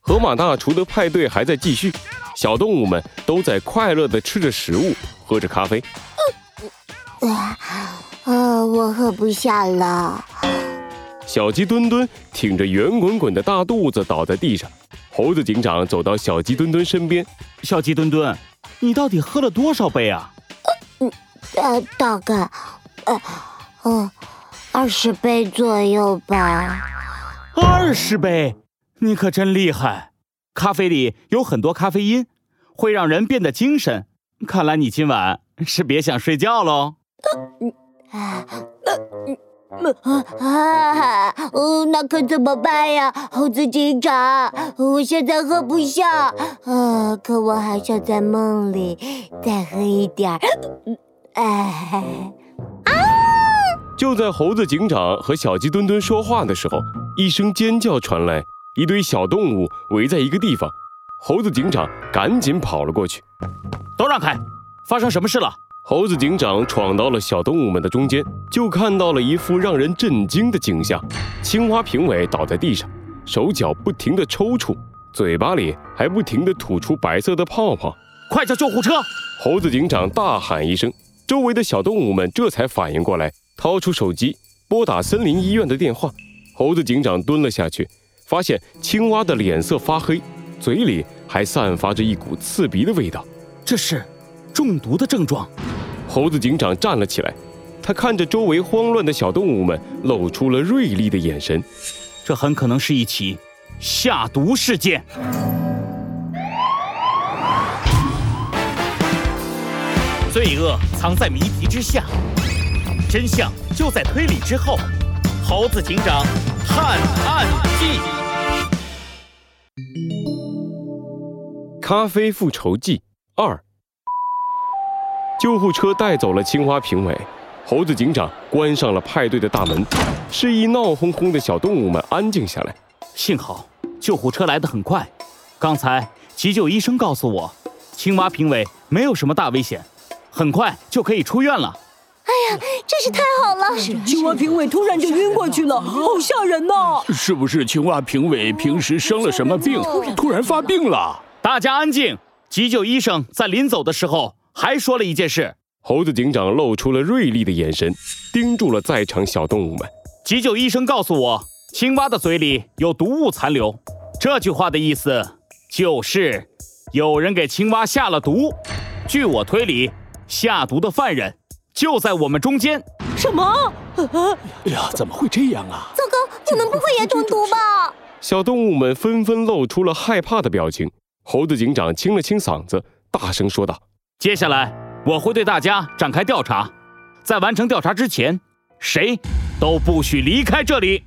河马大厨的派对还在继续，小动物们都在快乐的吃着食物，喝着咖啡。啊，我喝不下了。小鸡墩墩挺着圆滚滚的大肚子倒在地上。猴子警长走到小鸡墩墩身边：“小鸡墩墩，你到底喝了多少杯啊？”“呃，大概，呃，哦，二十杯左右吧。”“二十杯？”你可真厉害！咖啡里有很多咖啡因，会让人变得精神。看来你今晚是别想睡觉喽。啊，那可怎么办呀，猴子警长？我现在喝不下，啊，可我还想在梦里再喝一点儿。哎，啊！就在猴子警长和小鸡墩墩说话的时候，一声尖叫传来。一堆小动物围在一个地方，猴子警长赶紧跑了过去。都让开！发生什么事了？猴子警长闯到了小动物们的中间，就看到了一副让人震惊的景象：青蛙评委倒在地上，手脚不停地抽搐，嘴巴里还不停地吐出白色的泡泡。快叫救护车！猴子警长大喊一声，周围的小动物们这才反应过来，掏出手机拨打森林医院的电话。猴子警长蹲了下去。发现青蛙的脸色发黑，嘴里还散发着一股刺鼻的味道，这是中毒的症状。猴子警长站了起来，他看着周围慌乱的小动物们，露出了锐利的眼神。这很可能是一起下毒事件。罪恶藏在谜题之下，真相就在推理之后。猴子警长探案记。咖啡复仇记二，救护车带走了青蛙评委，猴子警长关上了派对的大门，示意闹哄哄的小动物们安静下来。幸好救护车来得很快，刚才急救医生告诉我，青蛙评委没有什么大危险，很快就可以出院了。真是太好了！青蛙评委突然就晕过去了，好吓人呐！是不是青蛙评委平时生了什么病，突然发病了？大家安静！急救医生在临走的时候还说了一件事。猴子警长露出了锐利的眼神，盯住了在场小动物们。急救医生告诉我，青蛙的嘴里有毒物残留。这句话的意思就是，有人给青蛙下了毒。据我推理，下毒的犯人就在我们中间。什么？哎呀，怎么会这样啊？糟糕，你们不会也中毒吧？小动物们纷纷露出了害怕的表情。猴子警长清了清嗓子，大声说道：“接下来我会对大家展开调查，在完成调查之前，谁都不许离开这里。”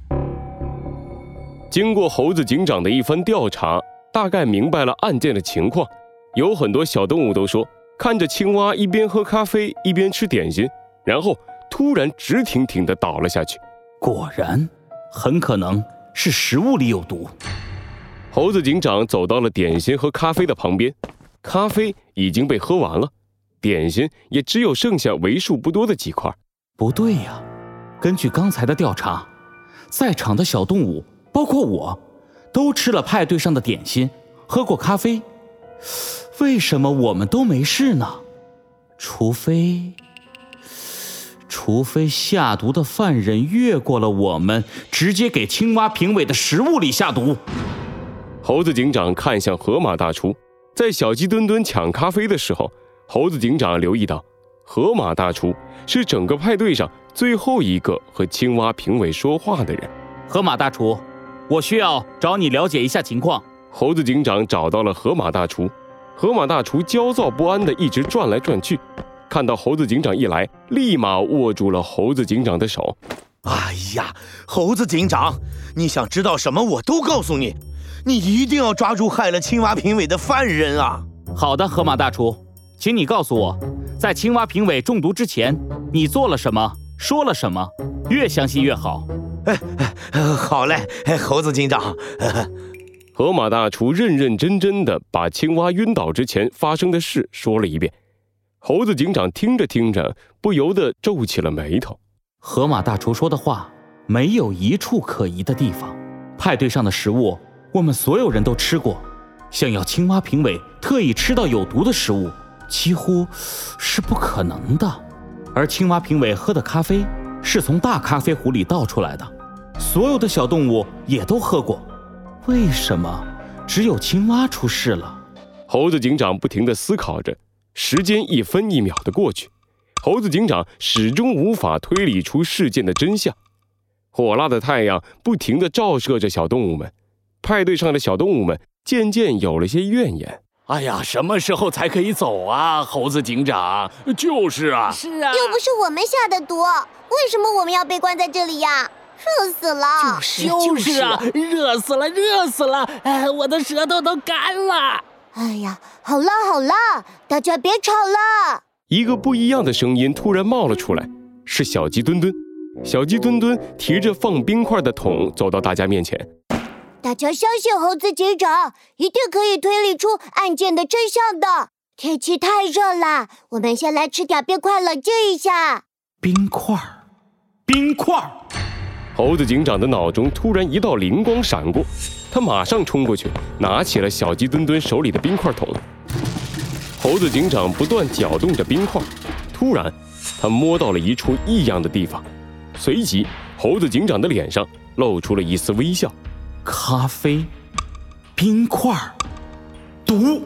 经过猴子警长的一番调查，大概明白了案件的情况。有很多小动物都说，看着青蛙一边喝咖啡一边吃点心，然后突然直挺挺地倒了下去。果然，很可能是食物里有毒。猴子警长走到了点心和咖啡的旁边，咖啡已经被喝完了，点心也只有剩下为数不多的几块。不对呀，根据刚才的调查，在场的小动物，包括我，都吃了派对上的点心，喝过咖啡。为什么我们都没事呢？除非，除非下毒的犯人越过了我们，直接给青蛙评委的食物里下毒。猴子警长看向河马大厨，在小鸡墩墩抢咖啡的时候，猴子警长留意到，河马大厨是整个派对上最后一个和青蛙评委说话的人。河马大厨，我需要找你了解一下情况。猴子警长找到了河马大厨，河马大厨焦躁不安地一直转来转去，看到猴子警长一来，立马握住了猴子警长的手。哎呀，猴子警长，你想知道什么，我都告诉你。你一定要抓住害了青蛙评委的犯人啊！好的，河马大厨，请你告诉我，在青蛙评委中毒之前，你做了什么，说了什么，越详细越好。哎，好嘞，猴子警长。河马大厨认认真真的把青蛙晕倒之前发生的事说了一遍。猴子警长听着听着，不由得皱起了眉头。河马大厨说的话没有一处可疑的地方。派对上的食物，我们所有人都吃过。想要青蛙评委特意吃到有毒的食物，几乎是不可能的。而青蛙评委喝的咖啡是从大咖啡壶里倒出来的，所有的小动物也都喝过。为什么只有青蛙出事了？猴子警长不停地思考着，时间一分一秒的过去，猴子警长始终无法推理出事件的真相。火辣的太阳不停地照射着小动物们，派对上的小动物们。渐渐有了些怨言。哎呀，什么时候才可以走啊，猴子警长？就是啊，是啊，又不是我们下的毒，为什么我们要被关在这里呀？热死了！就是就是啊，热死了，热死了！哎，我的舌头都干了。哎呀，好了好了，大家别吵了。一个不一样的声音突然冒了出来，是小鸡墩墩。小鸡墩墩提着放冰块的桶走到大家面前。大家相信猴子警长，一定可以推理出案件的真相的。天气太热了，我们先来吃点冰块冷静一下。冰块，冰块。猴子警长的脑中突然一道灵光闪过，他马上冲过去，拿起了小鸡墩墩手里的冰块桶。猴子警长不断搅动着冰块，突然，他摸到了一处异样的地方，随即，猴子警长的脸上露出了一丝微笑。咖啡，冰块，毒。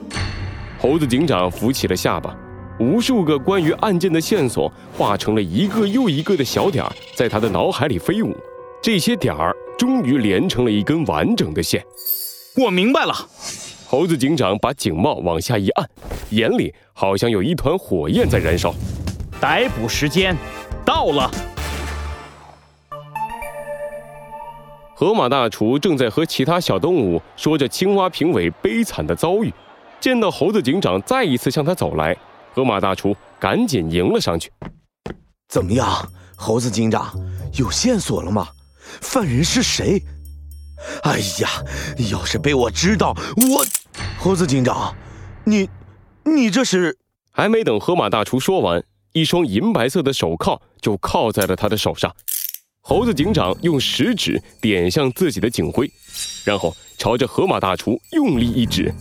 猴子警长扶起了下巴，无数个关于案件的线索化成了一个又一个的小点儿，在他的脑海里飞舞。这些点儿终于连成了一根完整的线。我明白了。猴子警长把警帽往下一按，眼里好像有一团火焰在燃烧。逮捕时间到了。河马大厨正在和其他小动物说着青蛙评委悲惨的遭遇，见到猴子警长再一次向他走来，河马大厨赶紧迎了上去。怎么样，猴子警长，有线索了吗？犯人是谁？哎呀，要是被我知道，我……猴子警长，你，你这是……还没等河马大厨说完，一双银白色的手铐就铐在了他的手上。猴子警长用食指点向自己的警徽，然后朝着河马大厨用力一指：“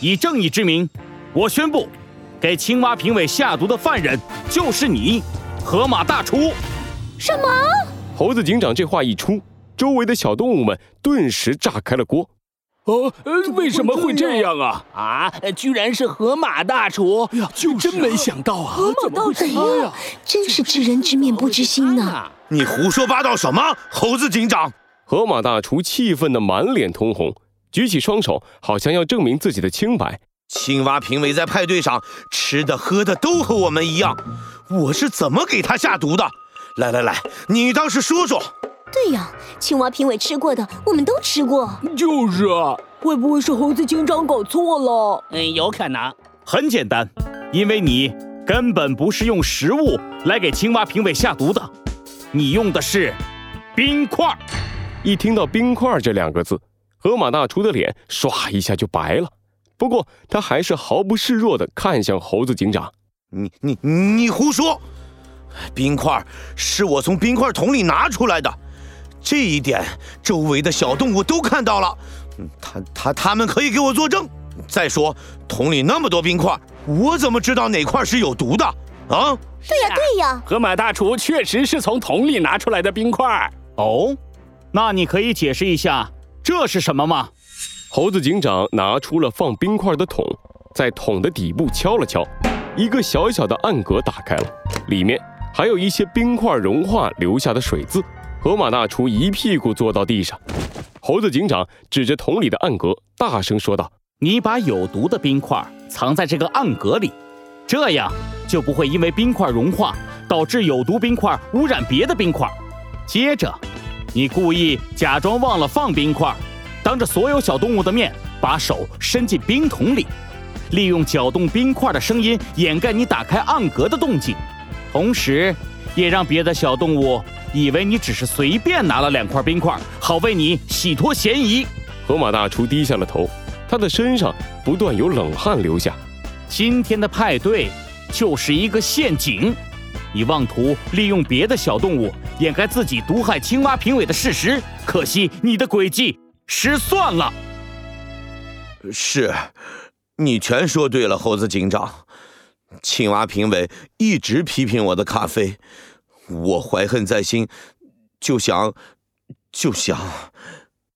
以正义之名，我宣布，给青蛙评委下毒的犯人就是你，河马大厨。”什么？猴子警长这话一出，周围的小动物们顿时炸开了锅。哦，为什么会这样啊？啊，居然是河马大厨！呀，就真没想到啊！河马大厨呀，真是知人知面不知心呐！你胡说八道什么，猴子警长？河马大厨气愤的满脸通红，举起双手，好像要证明自己的清白。青蛙评委在派对上吃的喝的都和我们一样，我是怎么给他下毒的？来来来，你倒是说说。对呀，青蛙评委吃过的，我们都吃过。就是啊，会不会是猴子警长搞错了？嗯，有可能。很简单，因为你根本不是用食物来给青蛙评委下毒的，你用的是冰块。一听到“冰块”这两个字，河马大厨的脸唰一下就白了。不过他还是毫不示弱地看向猴子警长：“你你你胡说！冰块是我从冰块桶里拿出来的。”这一点，周围的小动物都看到了，他他他们可以给我作证。再说，桶里那么多冰块，我怎么知道哪块是有毒的？啊？对呀对呀，河马大厨确实是从桶里拿出来的冰块。哦，那你可以解释一下这是什么吗？猴子警长拿出了放冰块的桶，在桶的底部敲了敲，一个小小的暗格打开了，里面还有一些冰块融化留下的水渍。河马大厨一屁股坐到地上，猴子警长指着桶里的暗格，大声说道：“你把有毒的冰块藏在这个暗格里，这样就不会因为冰块融化导致有毒冰块污染别的冰块。接着，你故意假装忘了放冰块，当着所有小动物的面把手伸进冰桶里，利用搅动冰块的声音掩盖你打开暗格的动静，同时也让别的小动物。”以为你只是随便拿了两块冰块，好为你洗脱嫌疑。河马大厨低下了头，他的身上不断有冷汗流下。今天的派对就是一个陷阱，你妄图利用别的小动物掩盖自己毒害青蛙评委的事实，可惜你的诡计失算了。是，你全说对了，猴子警长。青蛙评委一直批评我的咖啡，我怀恨在心，就想，就想。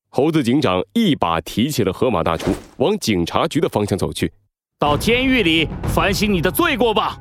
猴子警长一把提起了河马大厨，往警察局的方向走去。到监狱里反省你的罪过吧。